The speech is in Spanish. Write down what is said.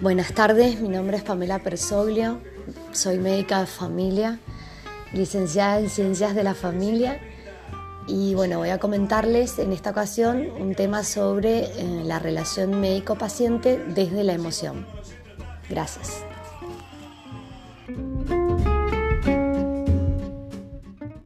Buenas tardes, mi nombre es Pamela Persoglio, soy médica de familia, licenciada en Ciencias de la Familia y bueno, voy a comentarles en esta ocasión un tema sobre eh, la relación médico-paciente desde la emoción. Gracias.